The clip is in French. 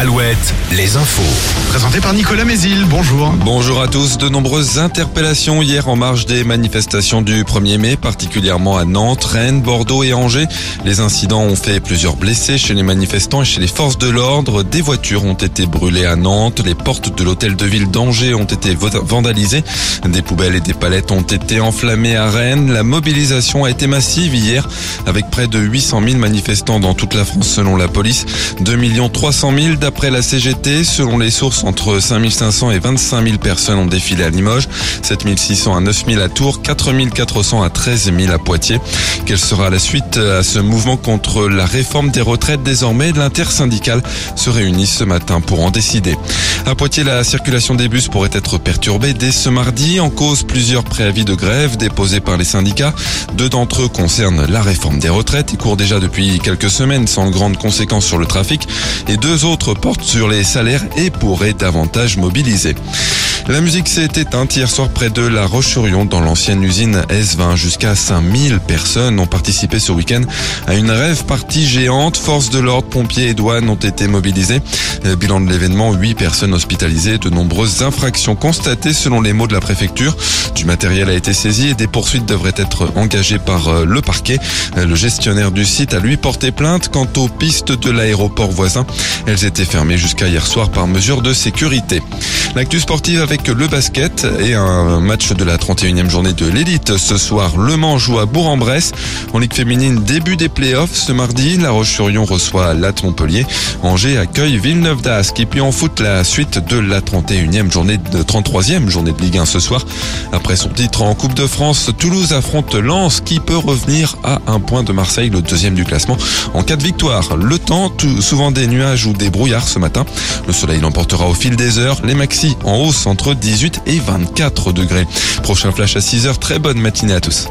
Alouette, les infos. Présenté par Nicolas Mézil, bonjour. Bonjour à tous. De nombreuses interpellations hier en marge des manifestations du 1er mai, particulièrement à Nantes, Rennes, Bordeaux et Angers. Les incidents ont fait plusieurs blessés chez les manifestants et chez les forces de l'ordre. Des voitures ont été brûlées à Nantes. Les portes de l'hôtel de ville d'Angers ont été vandalisées. Des poubelles et des palettes ont été enflammées à Rennes. La mobilisation a été massive hier avec près de 800 000 manifestants dans toute la France selon la police. 2 300 000 d'après la CGT. Selon les sources, entre 5500 et 25 000 personnes ont défilé à Limoges, 7600 à 9000 à Tours, 4400 à 13 000 à Poitiers. Quelle sera la suite à ce mouvement contre la réforme des retraites désormais? L'intersyndicale se réunit ce matin pour en décider. À Poitiers, la circulation des bus pourrait être perturbée dès ce mardi. En cause, plusieurs préavis de grève déposés par les syndicats. Deux d'entre eux concernent la réforme des retraites. Ils courent déjà depuis quelques semaines sans grandes conséquences sur le trafic. Et deux autres portent sur les salaires et pourraient davantage mobiliser. La musique s'est éteinte hier soir près de La Roche-sur-Yon dans l'ancienne usine S20. Jusqu'à 5000 personnes ont participé ce week-end à une rêve partie géante. Forces de l'ordre, pompiers et douanes ont été mobilisés. Euh, bilan de l'événement, 8 personnes hospitalisées, de nombreuses infractions constatées selon les mots de la préfecture. Du matériel a été saisi et des poursuites devraient être engagées par euh, le parquet. Euh, le gestionnaire du site a lui porté plainte quant aux pistes de l'aéroport voisin. Elles étaient fermées jusqu'à hier soir par mesure de sécurité. L'actu sportive avec le basket et un match de la 31e journée de l'élite. Ce soir, Le Mans joue à Bourg-en-Bresse. En Ligue féminine, début des playoffs ce mardi. La Roche-sur-Yon reçoit Latte Montpellier. Angers accueille Villeneuve d'Ascq. Et puis en foot, la suite de la 31e journée de 33e journée de Ligue 1 ce soir. Après son titre en Coupe de France, Toulouse affronte Lens qui peut revenir à un point de Marseille, le deuxième du classement, en cas de victoire. Le temps, souvent des nuages ou des brouillards ce matin. Le soleil l'emportera au fil des heures. Les maxi en hausse entre 18 et 24 degrés. Prochain flash à 6 heures. Très bonne matinée à tous.